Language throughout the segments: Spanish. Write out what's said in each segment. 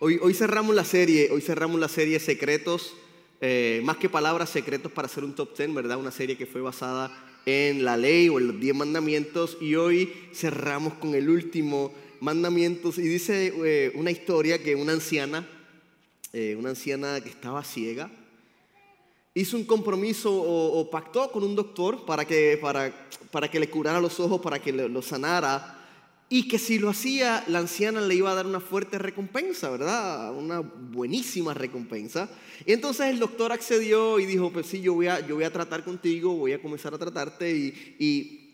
Hoy, hoy cerramos la serie, hoy cerramos la serie Secretos, eh, más que palabras, secretos para hacer un top 10, ¿verdad? Una serie que fue basada en la ley o en los 10 mandamientos y hoy cerramos con el último mandamiento y dice eh, una historia que una anciana, eh, una anciana que estaba ciega, hizo un compromiso o, pactó con un doctor para que, para, para que le curara los ojos, para que lo, sanara. Y que si lo hacía, la anciana le iba a dar una fuerte recompensa, ¿verdad? Una buenísima recompensa. Y entonces el doctor accedió y dijo, pues sí, yo voy a, yo voy a tratar contigo, voy a comenzar a tratarte. Y,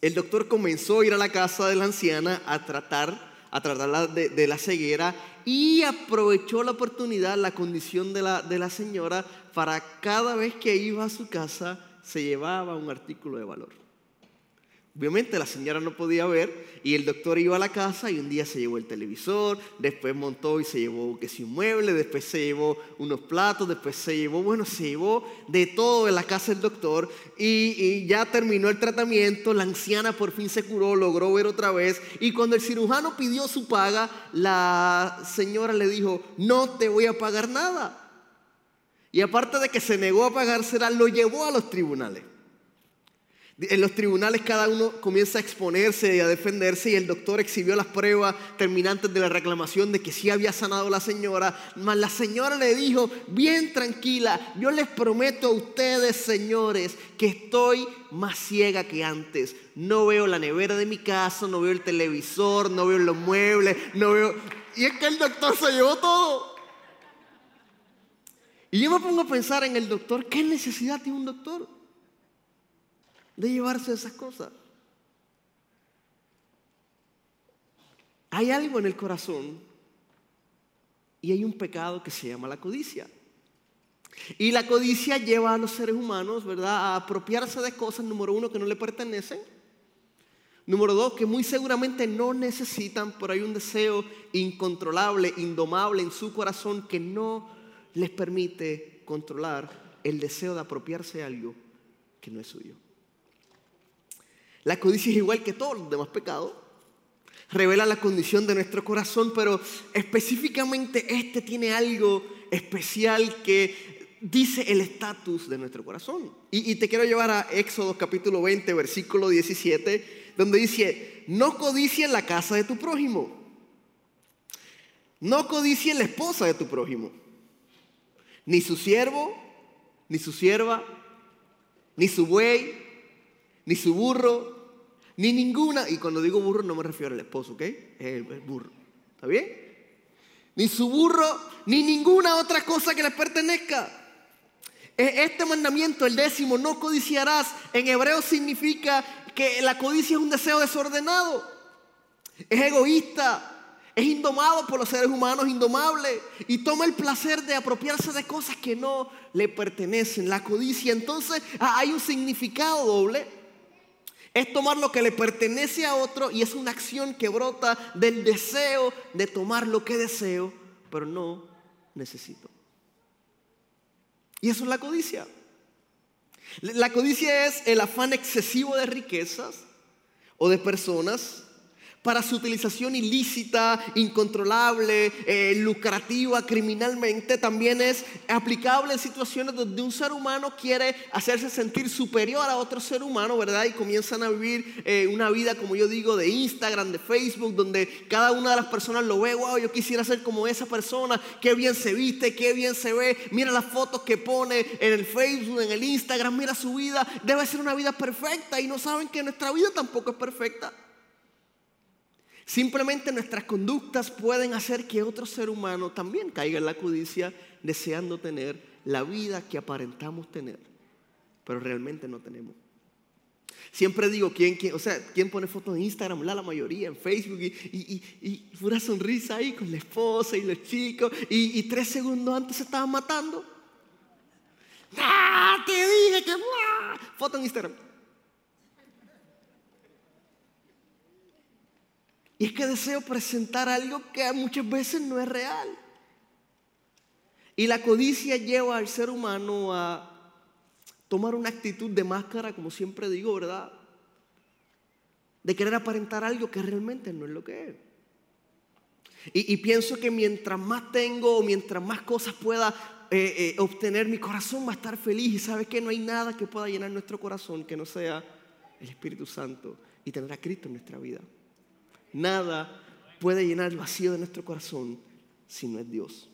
el doctor comenzó a ir a la casa de la anciana a tratar, a tratarla de, de la ceguera y aprovechó la oportunidad, la condición de la, de la señora, para cada vez que iba a su casa se llevaba un artículo de valor. Obviamente la señora no podía ver y el doctor iba a la casa y un día se llevó el televisor, después montó y se llevó que si un mueble, después se llevó unos platos, después se llevó, bueno, se llevó de todo en la casa del doctor y, y ya terminó el tratamiento, la anciana por fin se curó, logró ver otra vez y cuando el cirujano pidió su paga, la señora le dijo, no te voy a pagar nada. Y aparte de que se negó a pagársela, lo llevó a los tribunales. En los tribunales cada uno comienza a exponerse y a defenderse y el doctor exhibió las pruebas terminantes de la reclamación de que sí había sanado a la señora. Mas la señora le dijo, bien tranquila, yo les prometo a ustedes, señores, que estoy más ciega que antes. No veo la nevera de mi casa, no veo el televisor, no veo los muebles, no veo... Y es que el doctor se llevó todo. Y yo me pongo a pensar en el doctor, ¿qué necesidad tiene un doctor? De llevarse esas cosas. Hay algo en el corazón y hay un pecado que se llama la codicia. Y la codicia lleva a los seres humanos, ¿verdad?, a apropiarse de cosas, número uno, que no le pertenecen. Número dos, que muy seguramente no necesitan, pero hay un deseo incontrolable, indomable en su corazón que no les permite controlar el deseo de apropiarse de algo que no es suyo. La codicia es igual que todos los demás pecados. Revela la condición de nuestro corazón, pero específicamente este tiene algo especial que dice el estatus de nuestro corazón. Y, te quiero llevar a Éxodo capítulo 20, versículo 17, donde dice, no codicies la casa de tu prójimo. No codicies la esposa de tu prójimo. Ni su siervo, ni su sierva, ni su buey, ni su burro, ni ninguna, y cuando digo burro no me refiero al esposo, ¿ok? Es el burro. ¿Está bien? Ni su burro, ni ninguna otra cosa que le pertenezca. Este mandamiento, el décimo, no codiciarás, en hebreo significa que la codicia es un deseo desordenado, es egoísta, es indomado por los seres humanos, indomable, y toma el placer de apropiarse de cosas que no le pertenecen. La codicia, entonces, hay un significado doble. Es tomar lo que le pertenece a otro y es una acción que brota del deseo de tomar lo que deseo, pero no necesito. Y eso es la codicia. La codicia es el afán excesivo de riquezas o de personas para su utilización ilícita, incontrolable, eh, lucrativa, criminalmente, también es aplicable en situaciones donde un ser humano quiere hacerse sentir superior a otro ser humano, ¿verdad? Y comienzan a vivir eh, una vida, como yo digo, de Instagram, de Facebook, donde cada una de las personas lo ve, wow, yo quisiera ser como esa persona, qué bien se viste, qué bien se ve, mira las fotos que pone en el Facebook, en el Instagram, mira su vida, debe ser una vida perfecta y no saben que nuestra vida tampoco es perfecta. Simplemente nuestras conductas pueden hacer que otro ser humano también caiga en la codicia deseando tener la vida que aparentamos tener, pero realmente no tenemos. Siempre digo, ¿quién, quién, o sea, ¿quién pone fotos en Instagram? La, mayoría, en Facebook, y, y, y, pura sonrisa ahí con la esposa y los chicos, y, tres segundos antes se estaban matando. ¡Ah! Te dije que... Foto en Instagram. Y es que deseo presentar algo que muchas veces no es real. Y la codicia lleva al ser humano a tomar una actitud de máscara, como siempre digo, ¿verdad? De querer aparentar algo que realmente no es lo que es. Y, pienso que mientras más tengo, mientras más cosas pueda eh, eh, obtener, mi corazón va a estar feliz. Y sabes que no hay nada que pueda llenar nuestro corazón que no sea el Espíritu Santo y tener a Cristo en nuestra vida. Nada puede llenar el vacío de nuestro corazón si no es Dios.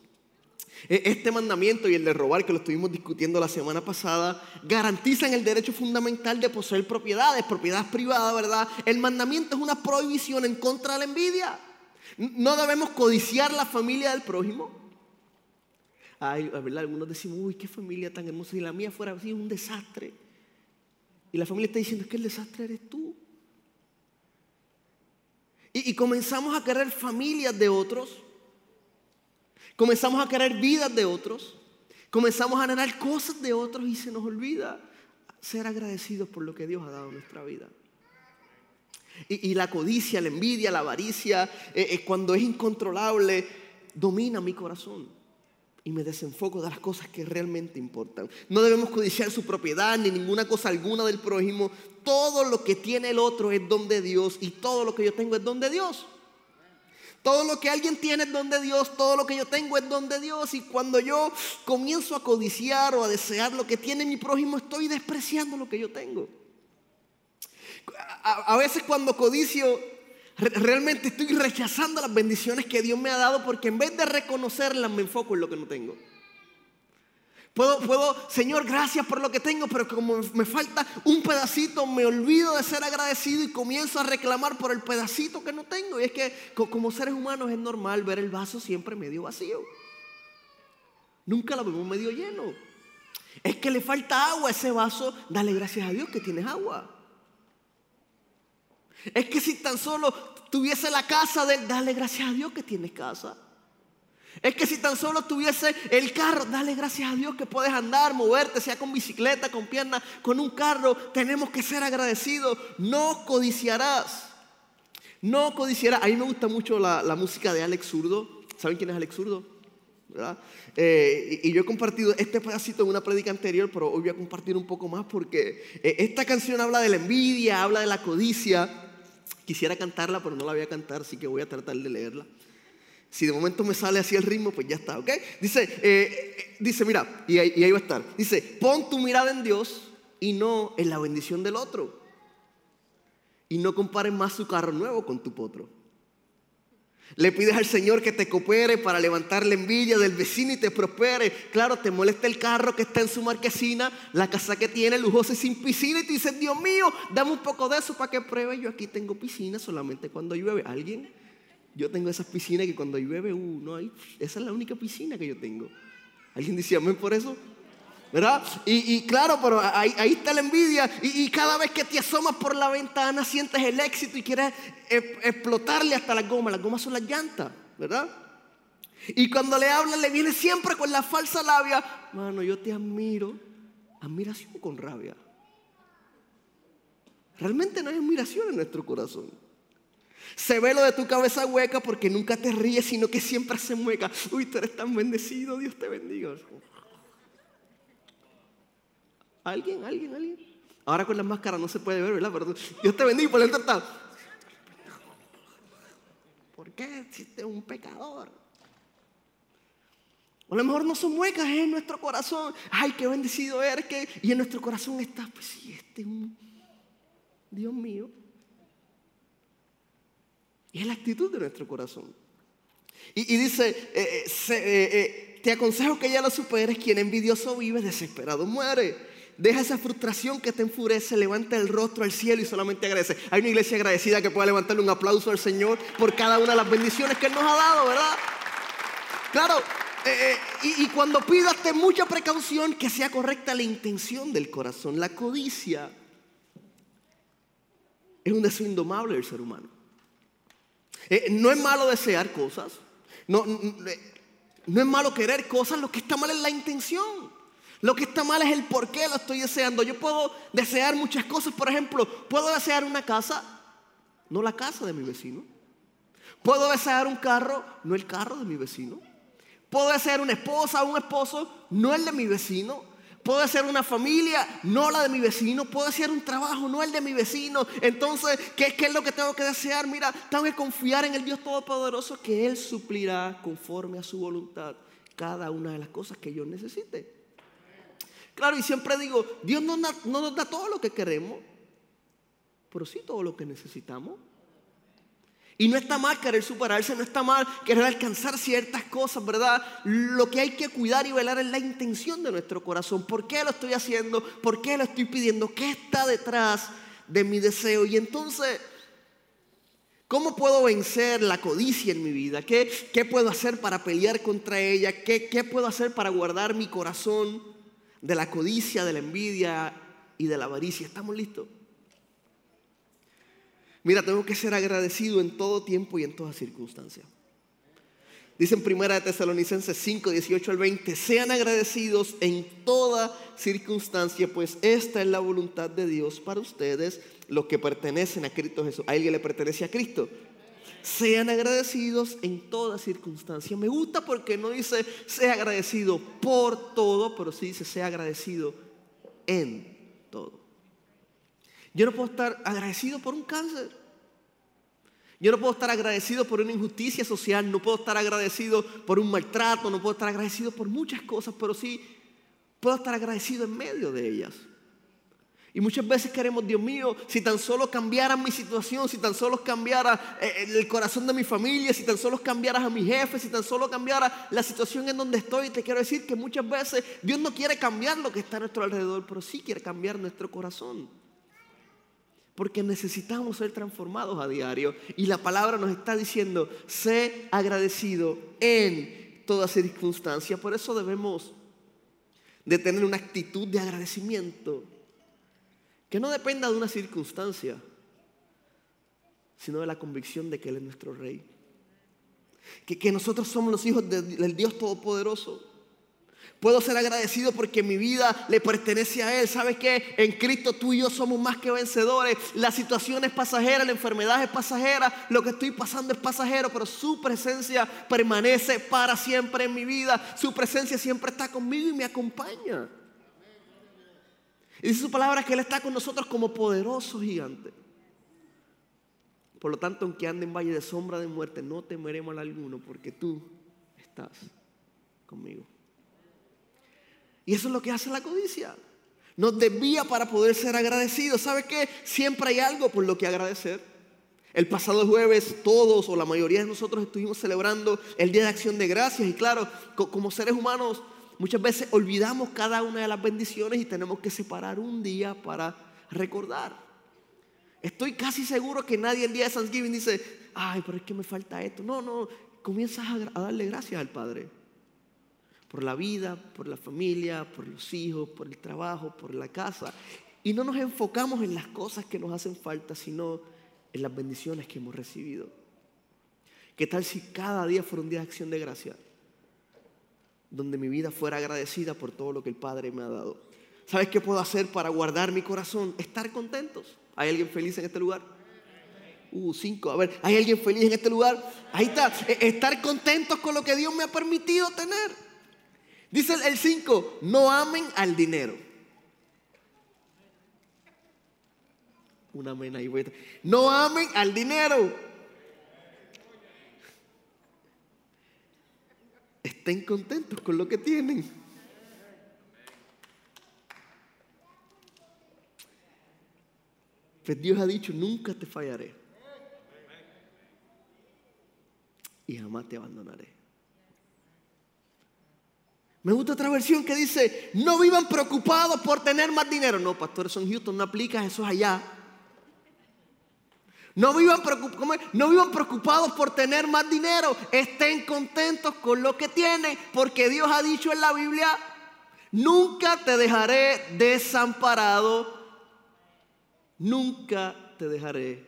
E, este mandamiento y el de robar, que lo estuvimos discutiendo la semana pasada, garantizan el derecho fundamental de poseer propiedades, propiedades privadas, ¿verdad? El mandamiento es una prohibición en contra de la envidia. No debemos codiciar la familia del prójimo. Ay, ¿verdad? Algunos decimos, uy, qué familia tan hermosa. Si la mía fuera así, un desastre. Y la familia está diciendo, es que el desastre eres tú. Y, comenzamos a querer familias de otros Comenzamos a querer vidas de otros. Comenzamos a anhelar cosas de otros y se nos olvida ser agradecidos por lo que Dios ha dado en nuestra vida. Y, la codicia, la envidia, la avaricia, eh, eh, cuando es incontrolable, domina mi corazón y me desenfoco de las cosas que realmente importan. No debemos codiciar su propiedad ni ninguna cosa alguna del prójimo. Todo lo que tiene el otro es don de Dios y todo lo que yo tengo es don de Dios. Todo lo que alguien tiene es don de Dios, todo lo que yo tengo es don de Dios. Y cuando yo comienzo a codiciar o a desear lo que tiene mi prójimo, estoy despreciando lo que yo tengo. A, veces cuando codicio, realmente estoy rechazando las bendiciones que Dios me ha dado porque en vez de reconocerlas me enfoco en lo que no tengo. Puedo, puedo, Señor, gracias por lo que tengo, pero como me falta un pedacito, me olvido de ser agradecido y comienzo a reclamar por el pedacito que no tengo. Y es que como seres humanos es normal ver el vaso siempre medio vacío. Nunca lo vemos medio lleno. Es que le falta agua a ese vaso, dale gracias a Dios que tienes agua. Es que si tan solo tuviese la casa de él, dale gracias a Dios que tienes casa. Es que si tan solo tuviese el carro, dale gracias a Dios que puedes andar, moverte, sea con bicicleta, con pierna, con un carro. Tenemos que ser agradecidos. No codiciarás. No codiciarás. A mí me gusta mucho la, música de Alex Zurdo. ¿Saben quién es Alex Zurdo? Eh, y, yo he compartido este pedacito en una predica anterior, pero hoy voy a compartir un poco más porque eh, esta canción habla de la envidia, habla de la codicia. Quisiera cantarla, pero no la voy a cantar, así que voy a tratar de leerla. Si de momento me sale así el ritmo, pues ya está, ¿ok? Dice, eh, eh, dice mira, y ahí, y ahí va a estar. Dice, pon tu mirada en Dios y no en la bendición del otro. Y no compares más su carro nuevo con tu potro. Le pides al Señor que te coopere para levantar la envidia del vecino y te prospere. Claro, te molesta el carro que está en su marquesina, la casa que tiene lujosa y sin piscina. Y te dices, Dios mío, dame un poco de eso para que pruebe. Yo aquí tengo piscina solamente cuando llueve. ¿Alguien? Yo tengo esas piscinas que cuando llueve, uh, no hay, esa es la única piscina que yo tengo. ¿Alguien dice amén por eso? ¿Verdad? Y, claro, pero ahí, está la envidia. Y, cada vez que te asomas por la ventana sientes el éxito y quieres explotarle hasta las gomas. Las gomas son las llantas, ¿verdad? Y cuando le hablan le viene siempre con la falsa labia. Mano, yo te admiro. Admiración con rabia. Realmente no hay admiración en nuestro corazón. Se ve lo de tu cabeza hueca porque nunca te ríes, sino que siempre se mueca. Uy, tú eres tan bendecido, Dios te bendiga. ¿Alguien? ¿Alguien? ¿Alguien? Ahora con la máscara no se puede ver, ¿verdad? Pero Dios te bendiga por el tratado. ¿Por qué existe un pecador? O a lo mejor no son muecas, es en nuestro corazón. Ay, qué bendecido eres. Que... Y en nuestro corazón está, pues sí, este es un Dios mío. Y es la actitud de nuestro corazón. Y, dice, eh, eh, eh, te aconsejo que ya lo superes, quien envidioso vive, desesperado muere. Deja esa frustración que te enfurece, levanta el rostro al cielo y solamente agradece. Hay una iglesia agradecida que pueda levantarle un aplauso al Señor por cada una de las bendiciones que Él nos ha dado, ¿verdad? Claro, y, y, cuando pidas, ten mucha precaución que sea correcta la intención del corazón. La codicia es un deseo indomable del ser humano. Eh, no es malo desear cosas. No, no es malo querer cosas. Lo que está mal es la intención. Lo que está mal es el por qué lo estoy deseando. Yo puedo desear muchas cosas. Por ejemplo, puedo desear una casa, no la casa de mi vecino. Puedo desear un carro, no el carro de mi vecino. Puedo desear una esposa un esposo, no el de mi vecino. puedo ser una familia, no la de mi vecino, puedo hacer un trabajo, no el de mi vecino. Entonces, ¿qué, ¿qué, es lo que tengo que desear? Mira, tengo que confiar en el Dios Todopoderoso que Él suplirá conforme a su voluntad cada una de las cosas que yo necesite. Claro, y siempre digo, Dios no, no nos da todo lo que queremos, pero sí todo lo que necesitamos. Y no está mal querer superarse, no está mal querer alcanzar ciertas cosas, ¿verdad? Lo que hay que cuidar y velar es la intención de nuestro corazón. ¿Por qué lo estoy haciendo? ¿Por qué lo estoy pidiendo? ¿Qué está detrás de mi deseo? Y entonces, ¿cómo puedo vencer la codicia en mi vida? ¿Qué, qué puedo hacer para pelear contra ella? ¿Qué, ¿Qué puedo hacer para guardar mi corazón de la codicia, de la envidia y de la avaricia? ¿Estamos listos? Mira, tengo que ser agradecido en todo tiempo y en toda circunstancia. Dice en primera de Tesalonicenses 5, 18 al 20, sean agradecidos en toda circunstancia, pues esta es la voluntad de Dios para ustedes, los que pertenecen a Cristo Jesús. ¿A alguien le pertenece a Cristo? Sean agradecidos en toda circunstancia. Me gusta porque no dice sea agradecido por todo, pero sí dice sea agradecido en todo. Yo no puedo estar agradecido por un cáncer. Yo no puedo estar agradecido por una injusticia social, no puedo estar agradecido por un maltrato, no puedo estar agradecido por muchas cosas, pero sí puedo estar agradecido en medio de ellas. Y muchas veces queremos, Dios mío, si tan solo cambiara mi situación, si tan solo cambiara eh, eh, el corazón de mi familia, si tan solo cambiaras a mi jefe, si tan solo cambiara la situación en donde estoy, te quiero decir que muchas veces Dios no quiere cambiar lo que está a nuestro alrededor, pero sí quiere cambiar nuestro corazón. Porque necesitamos ser transformados a diario. Y la palabra nos está diciendo, sé agradecido en toda circunstancia. Por eso debemos de tener una actitud de agradecimiento que no dependa de una circunstancia, sino de la convicción de que Él es nuestro Rey. Que, que nosotros somos los hijos del Dios Todopoderoso Puedo ser agradecido porque mi vida le pertenece a Él. ¿Sabes qué? En Cristo tú y yo somos más que vencedores. La situación es pasajera, la enfermedad es pasajera, lo que estoy pasando es pasajero, pero su presencia permanece para siempre en mi vida. Su presencia siempre está conmigo y me acompaña. Y dice su palabra que Él está con nosotros como poderoso gigante. Por lo tanto, aunque ande en valle de sombra de muerte, no temeremos a alguno porque tú estás conmigo. Y eso es lo que hace la codicia. Nos desvía para poder ser agradecidos. ¿Sabe qué? Siempre hay algo por lo que agradecer. El pasado jueves todos o la mayoría de nosotros estuvimos celebrando el Día de Acción de Gracias y claro, como seres humanos muchas veces olvidamos cada una de las bendiciones y tenemos que separar un día para recordar. Estoy casi seguro que nadie el día de Thanksgiving dice, ay, pero es que me falta esto. No, no, comienzas a darle gracias al Padre por la vida, por la familia, por los hijos, por el trabajo, por la casa. Y no nos enfocamos en las cosas que nos hacen falta, sino en las bendiciones que hemos recibido. ¿Qué tal si cada día fuera un día de acción de gracia? Donde mi vida fuera agradecida por todo lo que el Padre me ha dado. ¿Sabes qué puedo hacer para guardar mi corazón? Estar contentos. ¿Hay alguien feliz en este lugar? Uh, cinco. A ver, ¿hay alguien feliz en este lugar? Ahí está. E, estar contentos con lo que Dios me ha permitido tener. Dice el 5, no amen al dinero. Una amén ahí. No amen al dinero. Estén contentos con lo que tienen. Pues Dios ha dicho, nunca te fallaré. Y jamás te abandonaré. Me gusta otra versión que dice, no vivan preocupados por tener más dinero. No, pastor, eso en Houston no aplica, eso es allá. No vivan, preocupados por tener más dinero. Estén contentos con lo que tienen, porque Dios ha dicho en la Biblia, nunca te dejaré desamparado. Nunca te dejaré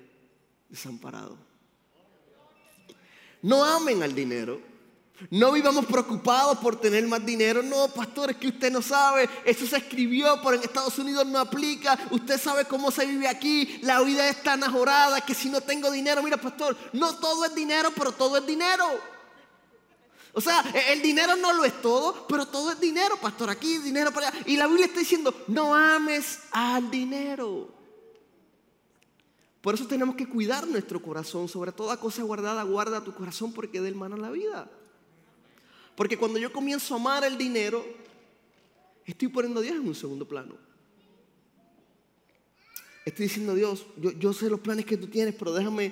desamparado. No amen al dinero. No vivamos preocupados por tener más dinero. No, pastor, es que usted no sabe. Eso se escribió, pero en Estados Unidos no aplica. Usted sabe cómo se vive aquí. La vida es tan ajorada que si no tengo dinero, mira, pastor, no todo es dinero, pero todo es dinero. O sea, e, el dinero no lo es todo, pero todo es dinero, pastor, aquí, dinero para allá. Y la Biblia está diciendo, no ames al dinero. Por eso tenemos que cuidar nuestro corazón. Sobre toda cosa guardada, guarda tu corazón porque de él mana la vida. Porque cuando yo comienzo a amar el dinero, estoy poniendo a Dios en un segundo plano. Estoy diciendo, Dios, yo, yo sé los planes que tú tienes, pero déjame,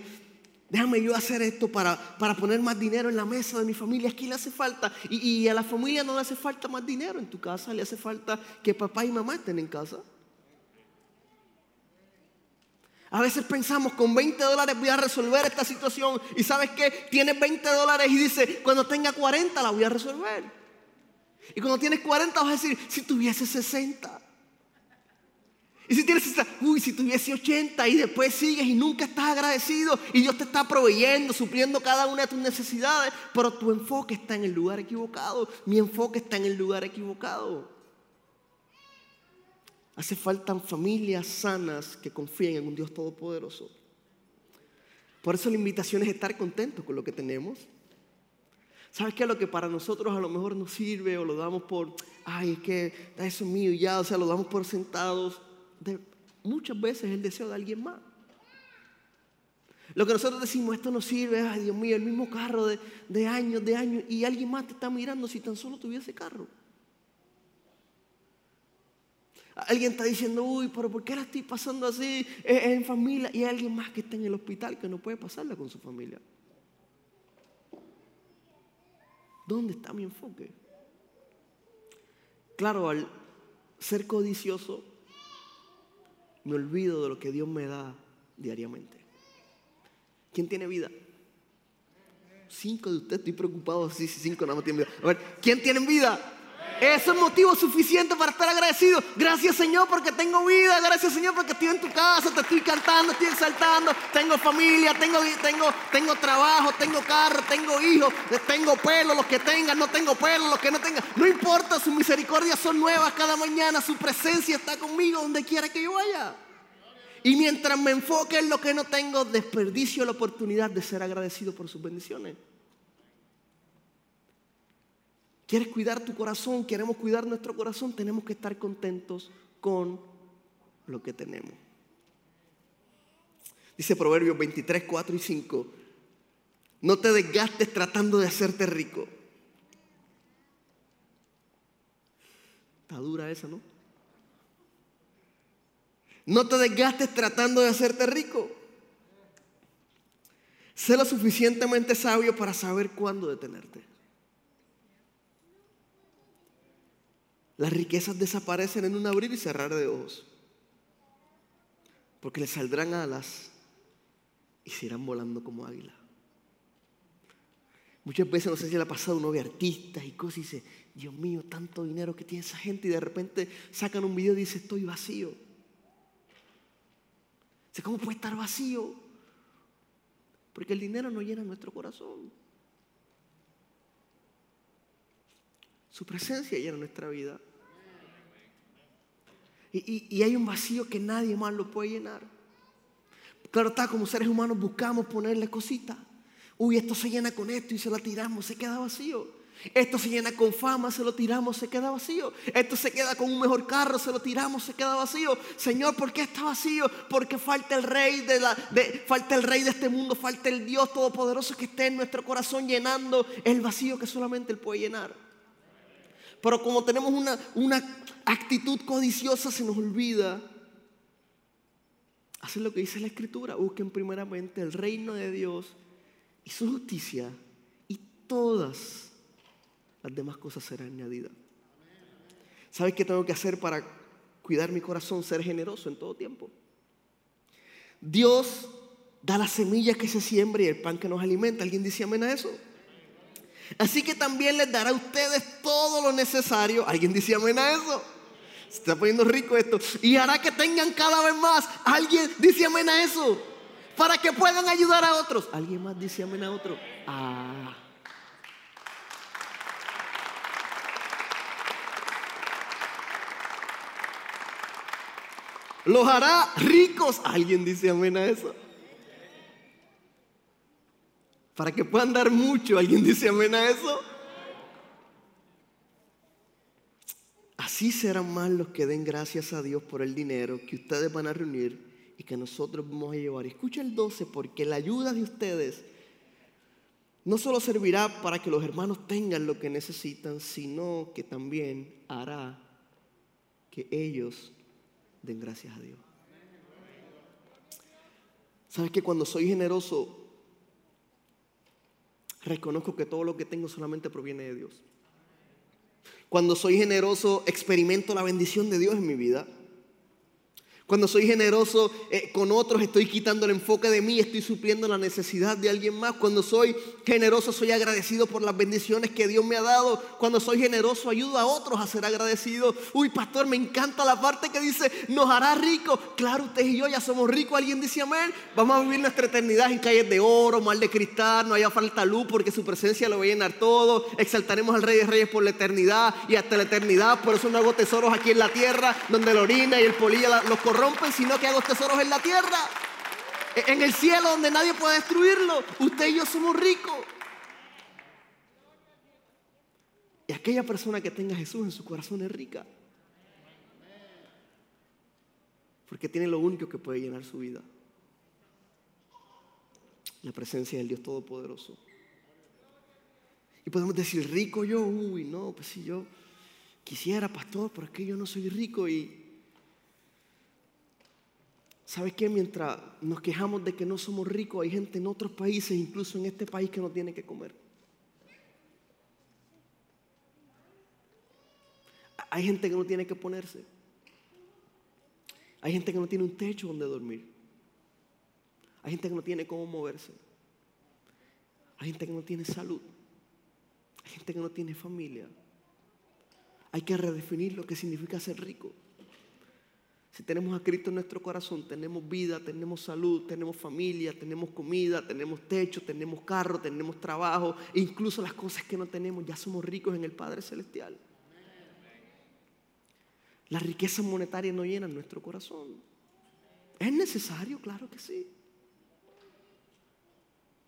déjame yo hacer esto para, para poner más dinero en la mesa de mi familia. Aquí le hace falta. Y, y a la familia no le hace falta más dinero en tu casa, le hace falta que papá y mamá estén en casa. A veces pensamos, con 20 dólares voy a resolver esta situación. Y sabes qué? Tienes 20 dólares y dice, cuando tenga 40 la voy a resolver. Y cuando tienes 40 vas a decir, si tuviese 60. Y si tienes 60, uy, si tuviese 80 y después sigues y nunca estás agradecido y Dios te está proveyendo, supliendo cada una de tus necesidades, pero tu enfoque está en el lugar equivocado. Mi enfoque está en el lugar equivocado. Hace falta familias sanas que confíen en un Dios todopoderoso. Por eso la invitación es estar contentos con lo que tenemos. ¿Sabes qué? Lo que para nosotros a lo mejor nos sirve o lo damos por, ay, es que eso es mío ya, o sea, lo damos por sentados. muchas veces es el deseo de alguien más. Lo que nosotros decimos, esto nos sirve, ay Dios mío, el mismo carro de, de años, de años, y alguien más te está mirando si tan solo tuviese carro. Alguien está diciendo, uy, pero ¿por qué la estoy pasando así en familia? Y hay alguien más que está en el hospital que no puede pasarla con su familia. ¿Dónde está mi enfoque? Claro, al ser codicioso, me olvido de lo que Dios me da diariamente. ¿Quién tiene vida? Cinco de ustedes, estoy preocupado. Sí, sí, cinco nada más tienen vida. A ver, ¿quién tiene vida? Eso es motivo suficiente para estar agradecido. Gracias Señor porque tengo vida. Gracias Señor porque estoy en tu casa, te estoy cantando, estoy exaltando. Tengo familia, tengo, tengo, tengo trabajo, tengo carro, tengo hijos, tengo pelo, los que tengan, no tengo pelo, los que no tengan. No importa, sus misericordias son nuevas cada mañana. Su presencia está conmigo donde quiera que yo vaya. Y mientras me enfoque en lo que no tengo, desperdicio la oportunidad de ser agradecido por sus bendiciones. ¿Quieres cuidar tu corazón? ¿Queremos cuidar nuestro corazón? Tenemos que estar contentos con lo que tenemos. Dice Proverbios 23, 4 y 5. No te desgastes tratando de hacerte rico. Está dura esa, ¿no? No te desgastes tratando de hacerte rico. Sé lo suficientemente sabio para saber cuándo detenerte. Las riquezas desaparecen en un abrir y cerrar de ojos. Porque le saldrán alas y se irán volando como águila. Muchas veces, no sé si le ha pasado, uno ve artistas y cosas y dice, Dios mío, tanto dinero que tiene esa gente y de repente sacan un video y dice, estoy vacío. ¿Cómo puede estar vacío? Porque el dinero no llena nuestro corazón. Su presencia llena nuestra vida. Y, hay un vacío que nadie más lo puede llenar. Claro está, como seres humanos buscamos ponerle cositas. Uy, esto se llena con esto y se lo tiramos, se queda vacío. Esto se llena con fama, se lo tiramos, se queda vacío. Esto se queda con un mejor carro, se lo tiramos, se queda vacío. Señor, ¿por qué está vacío? Porque falta el rey de la, falta el rey de este mundo, falta el Dios todopoderoso que esté en nuestro corazón llenando el vacío que solamente él puede llenar. Pero como tenemos una, una actitud codiciosa, se nos olvida hacer lo que dice la Escritura. Busquen primeramente el reino de Dios y su justicia y todas las demás cosas serán añadidas. ¿Sabes qué tengo que hacer para cuidar mi corazón? Ser generoso en todo tiempo. Dios da la semilla que se siembra y el pan que nos alimenta. ¿Alguien dice amén a eso? Así que también les dará a ustedes todo lo necesario. ¿Alguien dice amén a eso? Se está poniendo rico esto. Y hará que tengan cada vez más. ¿Alguien dice amén a eso? Para que puedan ayudar a otros. ¿Alguien más dice amén a otro? Ah. Los hará ricos. ¿Alguien dice amén a eso? Para que puedan dar mucho. ¿Alguien dice amén a eso? Así serán más los que den gracias a Dios por el dinero que ustedes van a reunir y que nosotros vamos a llevar. Escucha el 12, porque la ayuda de ustedes no solo servirá para que los hermanos tengan lo que necesitan, sino que también hará que ellos den gracias a Dios. ¿Sabes que cuando soy generoso, reconozco que todo lo que tengo solamente proviene de Dios? Cuando soy generoso, experimento la bendición de Dios en mi vida. Cuando soy generoso eh, con otros, estoy quitando el enfoque de mí, estoy supliendo la necesidad de alguien más. Cuando soy generoso, soy agradecido por las bendiciones que Dios me ha dado. Cuando soy generoso, ayudo a otros a ser agradecidos. Uy, pastor, me encanta la parte que dice, nos hará rico. Claro, usted y yo ya somos ricos. Alguien dice amén. Vamos a vivir nuestra eternidad en calles de oro, mal de cristal, no haya falta luz porque su presencia lo va a llenar todo. Exaltaremos al Rey de Reyes por la eternidad y hasta la eternidad. Por eso no hago tesoros aquí en la tierra, donde la orina y el polilla los rompen, sino que hago tesoros en la tierra. E, en el cielo donde nadie puede destruirlo. Usted y yo somos ricos. Y aquella persona que tenga Jesús en su corazón es rica. Porque tiene lo único que puede llenar su vida. La presencia del Dios Todopoderoso. Y podemos decir, rico yo, uy, no, pues si yo quisiera, pastor, pero es que yo no soy rico y ¿Sabes qué? Mientras nos quejamos de que no somos ricos, hay gente en otros países, incluso en este país, que no tiene que comer. Hay gente que no tiene que ponerse. Hay gente que no tiene un techo donde dormir. Hay gente que no tiene cómo moverse. Hay gente que no tiene salud. Hay gente que no tiene familia. Hay que redefinir lo que significa ser rico. Si tenemos a Cristo en nuestro corazón, tenemos vida, tenemos salud, tenemos familia, tenemos comida, tenemos techo, tenemos carro, tenemos trabajo, incluso las cosas que no tenemos, ya somos ricos en el Padre Celestial. La riqueza monetaria no llena nuestro corazón. ¿Es necesario? Claro que sí.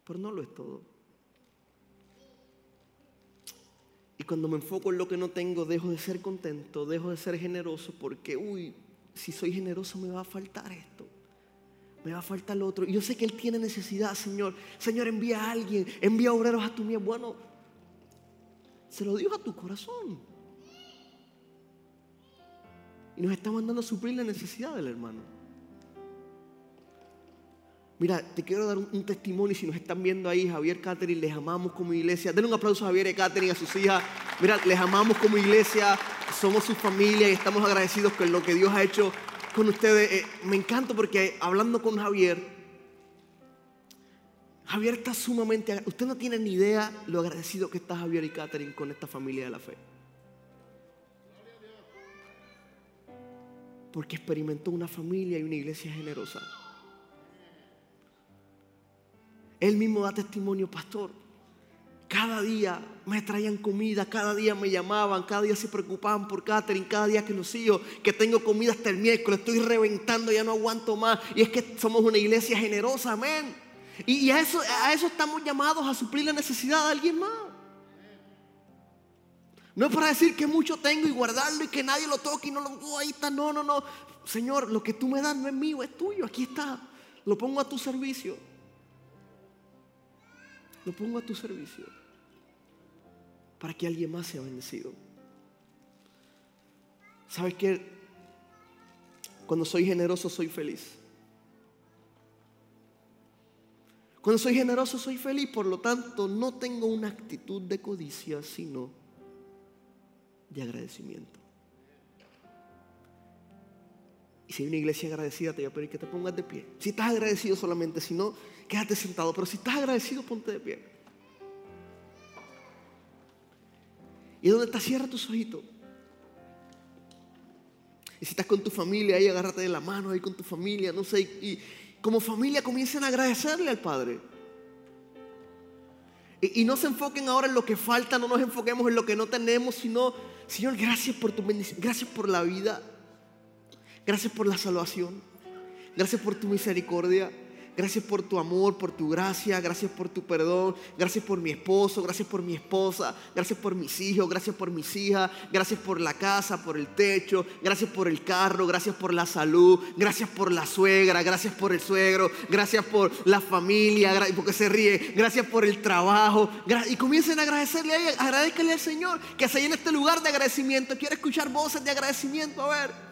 Pero no lo es todo. Y cuando me enfoco en lo que no tengo, dejo de ser contento, dejo de ser generoso porque, uy, si soy generoso me va a faltar esto. Me va a faltar lo otro. Yo sé que Él tiene necesidad, Señor. Señor, envía a alguien, envía obreros a tu mía. Bueno, se lo digo a tu corazón. Y nos está mandando a suplir la necesidad del hermano. Mira, te quiero dar un, testimonio. Si nos están viendo ahí, Javier Catherine, les amamos como iglesia. Denle un aplauso a Javier y Catherine, a sus hijas. Mira, les amamos como iglesia somos su familia y estamos agradecidos con lo que Dios ha hecho con ustedes. Eh, me encanta porque hablando con Javier, Javier está sumamente, usted no tiene ni idea lo agradecido que está Javier y Catherine con esta familia de la fe. Porque experimentó una familia y una iglesia generosa. Él mismo da testimonio, pastor. Cada día me traían comida, cada día me llamaban, cada día se preocupaban por Catherine, cada día que los hijos, que tengo comida hasta el miércoles, estoy reventando, ya no aguanto más. Y es que somos una iglesia generosa, amén. Y, a, eso, estamos llamados a suplir la necesidad de alguien más. No es para decir que mucho tengo y guardarlo y que nadie lo toque y no lo oh, ahí está. No, no, no. Señor, lo que tú me das no es mío, es tuyo. Aquí está. Lo pongo a tu servicio. Lo pongo a tu servicio para que alguien más sea bendecido. ¿Sabes qué? Cuando soy generoso soy feliz. Cuando soy generoso soy feliz, por lo tanto no tengo una actitud de codicia, sino de agradecimiento. Y si hay una iglesia agradecida, te voy a pedir que te pongas de pie. Si estás agradecido solamente, si no, quédate sentado. Pero si estás agradecido, ponte de pie. ¿Y dónde está? Cierra tus ojitos. Y si estás con tu familia ahí, agárrate de la mano ahí con tu familia, no sé. Y como familia comiencen a agradecerle al Padre. Y, y, no se enfoquen ahora en lo que falta, no nos enfoquemos en lo que no tenemos, sino, Señor, gracias por tu bendición, gracias por la vida, gracias por la salvación, gracias por tu misericordia, gracias por tu amor, por tu gracia, gracias por tu perdón, gracias por mi esposo, gracias por mi esposa, gracias por mis hijos, gracias por mis hijas, gracias por la casa, por el techo, gracias por el carro, gracias por la salud, gracias por la suegra, gracias por el suegro, gracias por la familia, porque se ríe, gracias por el trabajo. Y comiencen a agradecerle a ella, agradezcanle al Señor que se en este lugar de agradecimiento. Quiero escuchar voces de agradecimiento, a ver.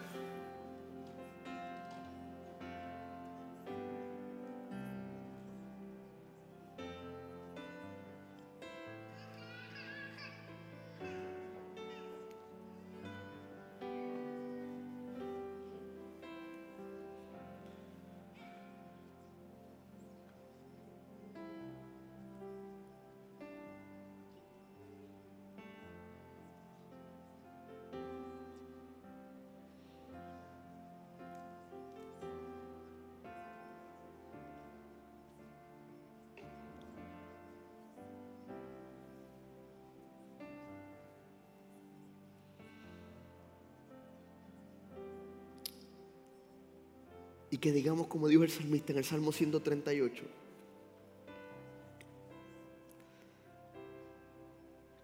Y que digamos como dijo el salmista en el Salmo 138.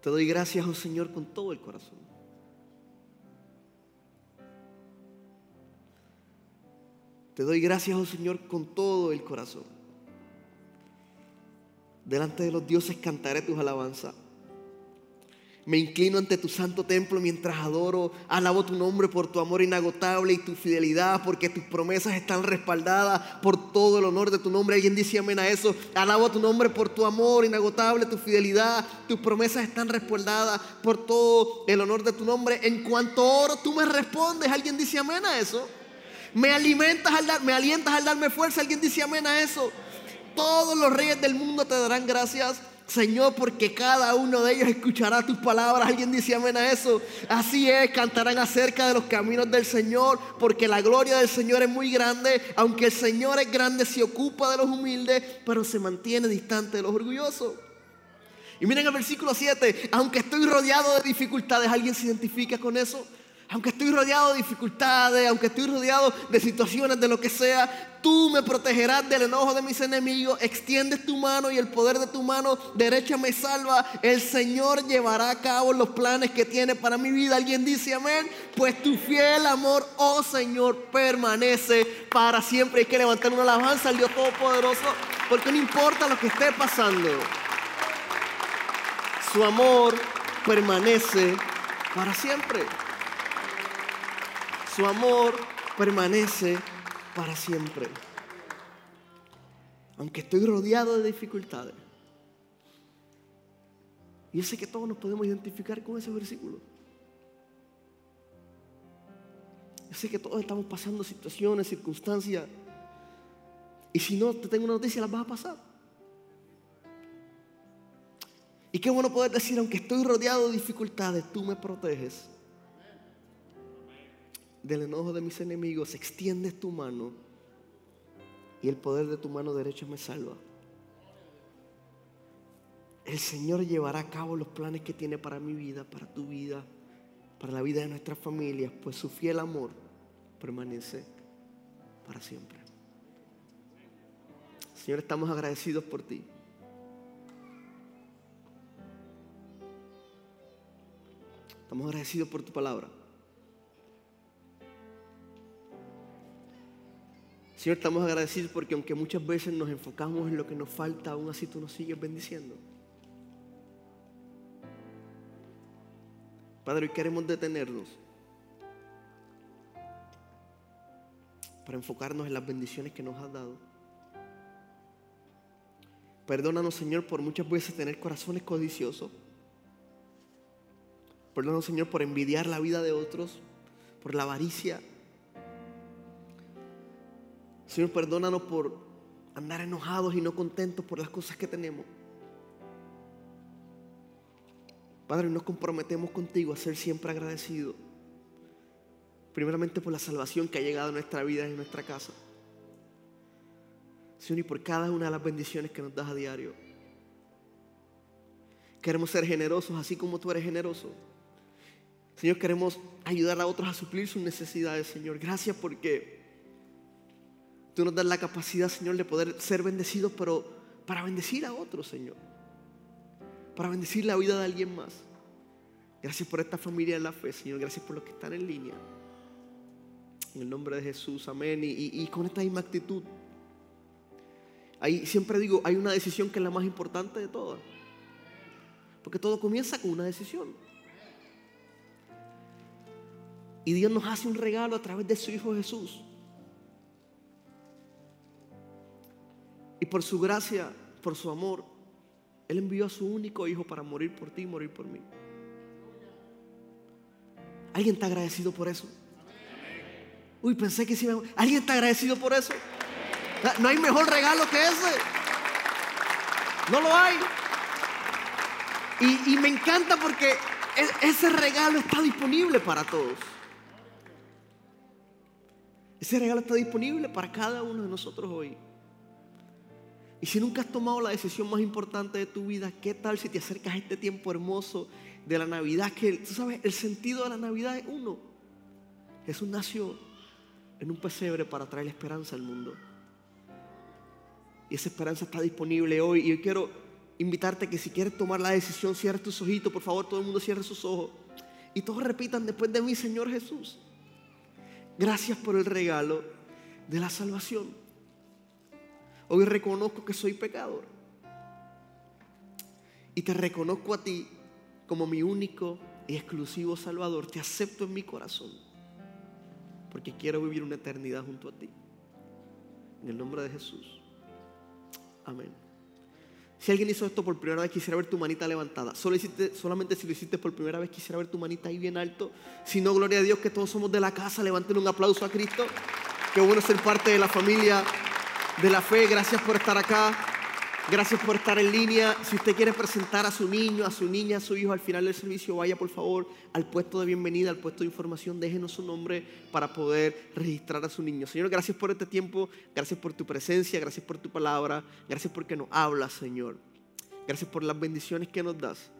Te doy gracias, oh Señor, con todo el corazón. Te doy gracias, oh Señor, con todo el corazón. Delante de los dioses cantaré tus alabanzas. Me inclino ante tu santo templo mientras adoro, alabo tu nombre por tu amor inagotable y tu fidelidad, porque tus promesas están respaldadas por todo el honor de tu nombre. Alguien dice amén a eso. Alabo tu nombre por tu amor inagotable, tu fidelidad, tus promesas están respaldadas por todo el honor de tu nombre. En cuanto oro, tú me respondes. Alguien dice amén a eso. Me alimentas al dar, me alientas al darme fuerza. Alguien dice amén a eso. Todos los reyes del mundo te darán gracias Señor, porque cada uno de ellos escuchará tus palabras. Alguien dice amén a eso. Así es, cantarán acerca de los caminos del Señor, porque la gloria del Señor es muy grande. Aunque el Señor es grande, se ocupa de los humildes, pero se mantiene distante de los orgullosos. Y miren el versículo 7, aunque estoy rodeado de dificultades, ¿alguien se identifica con eso? Aunque estoy rodeado de dificultades, aunque estoy rodeado de situaciones de lo que sea, tú me protegerás del enojo de mis enemigos. Extiendes tu mano y el poder de tu mano derecha me salva. El Señor llevará a cabo los planes que tiene para mi vida. Alguien dice amén. Pues tu fiel amor, oh Señor, permanece para siempre. Hay que levantar una alabanza al Dios Todopoderoso, porque no importa lo que esté pasando, su amor permanece para siempre. Su amor permanece para siempre. Aunque estoy rodeado de dificultades. Y yo sé que todos nos podemos identificar con ese versículo. Yo sé que todos estamos pasando situaciones, circunstancias. Y si no te tengo una noticia, las vas a pasar. Y qué bueno poder decir, aunque estoy rodeado de dificultades, tú me proteges del enojo de mis enemigos, extiendes tu mano y el poder de tu mano derecha me salva. El Señor llevará a cabo los planes que tiene para mi vida, para tu vida, para la vida de nuestras familias, pues su fiel amor permanece para siempre. Señor, estamos agradecidos por ti. Estamos agradecidos por tu palabra. Señor, estamos agradecidos porque aunque muchas veces nos enfocamos en lo que nos falta, aún así tú nos sigues bendiciendo. Padre, hoy queremos detenernos para enfocarnos en las bendiciones que nos has dado. Perdónanos, Señor, por muchas veces tener corazones codiciosos. Perdónanos, Señor, por envidiar la vida de otros, por la avaricia, Señor, perdónanos por andar enojados y no contentos por las cosas que tenemos. Padre, nos comprometemos contigo a ser siempre agradecidos. Primeramente por la salvación que ha llegado a nuestra vida y en nuestra casa. Señor, y por cada una de las bendiciones que nos das a diario. Queremos ser generosos así como tú eres generoso. Señor, queremos ayudar a otros a suplir sus necesidades, Señor. Gracias porque Tú nos das la capacidad, Señor, de poder ser bendecidos, pero para bendecir a otros, Señor. Para bendecir la vida de alguien más. Gracias por esta familia de la fe, Señor. Gracias por los que están en línea. En el nombre de Jesús, amén. Y, con esta misma actitud. Ahí siempre digo, hay una decisión que es la más importante de todas. Porque todo comienza con una decisión. Y Dios nos hace un regalo a través de su Hijo Jesús. Y por su gracia, por su amor, Él envió a su único Hijo para morir por ti y morir por mí. ¿Alguien está agradecido por eso? Uy, pensé que sí. ¿Alguien está agradecido por eso? No hay mejor regalo que ese. No lo hay. Y, y me encanta porque e, ese regalo está disponible para todos. Ese regalo está disponible para cada uno de nosotros hoy. Y si nunca has tomado la decisión más importante de tu vida, ¿qué tal si te acercas a este tiempo hermoso de la Navidad? Que tú sabes, el sentido de la Navidad es uno. Jesús nació en un pesebre para traer esperanza al mundo. Y esa esperanza está disponible hoy. Y yo quiero invitarte que si quieres tomar la decisión, cierre tus ojitos, por favor, todo el mundo cierre sus ojos. Y todos repitan después de mí, Señor Jesús. Gracias por el regalo de la salvación. Hoy reconozco que soy pecador. Y te reconozco a ti como mi único y exclusivo Salvador. Te acepto en mi corazón. Porque quiero vivir una eternidad junto a ti. En el nombre de Jesús. Amén. Si alguien hizo esto por primera vez, quisiera ver tu manita levantada. solamente si lo hiciste por primera vez, quisiera ver tu manita ahí bien alto. Si no, gloria a Dios que todos somos de la casa. Levanten un aplauso a Cristo. Qué bueno ser parte de la familia de la fe. Gracias por estar acá. Gracias por estar en línea. Si usted quiere presentar a su niño, a su niña, a su hijo al final del servicio, vaya por favor al puesto de bienvenida, al puesto de información. Déjenos su nombre para poder registrar a su niño. Señor, gracias por este tiempo. Gracias por tu presencia. Gracias por tu palabra. Gracias porque nos hablas, Señor. Gracias por las bendiciones que nos das.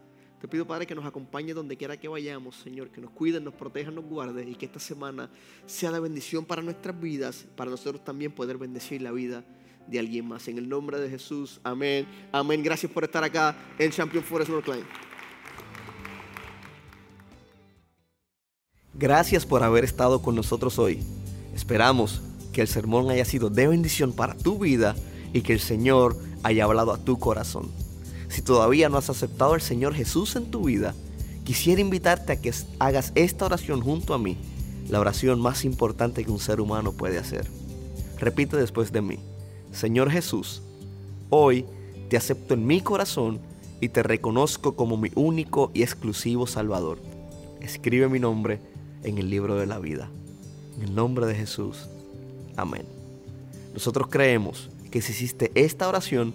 Te pido, Padre, que nos acompañe donde quiera que vayamos, Señor, que nos cuide, nos proteja, nos guarde y que esta semana sea de bendición para nuestras vidas, para nosotros también poder bendecir la vida de alguien más. En el nombre de Jesús, amén. Amén. Gracias por estar acá en Champion Forest Northline. Gracias por haber estado con nosotros hoy. Esperamos que el sermón haya sido de bendición para tu vida y que el Señor haya hablado a tu corazón. Si todavía no has aceptado al Señor Jesús en tu vida, quisiera invitarte a que hagas esta oración junto a mí, la oración más importante que un ser humano puede hacer. Repite después de mí. Señor Jesús, hoy te acepto en mi corazón y te reconozco como mi único y exclusivo Salvador. Escribe mi nombre en el libro de la vida. En el nombre de Jesús. Amén. Nosotros creemos que si hiciste esta oración,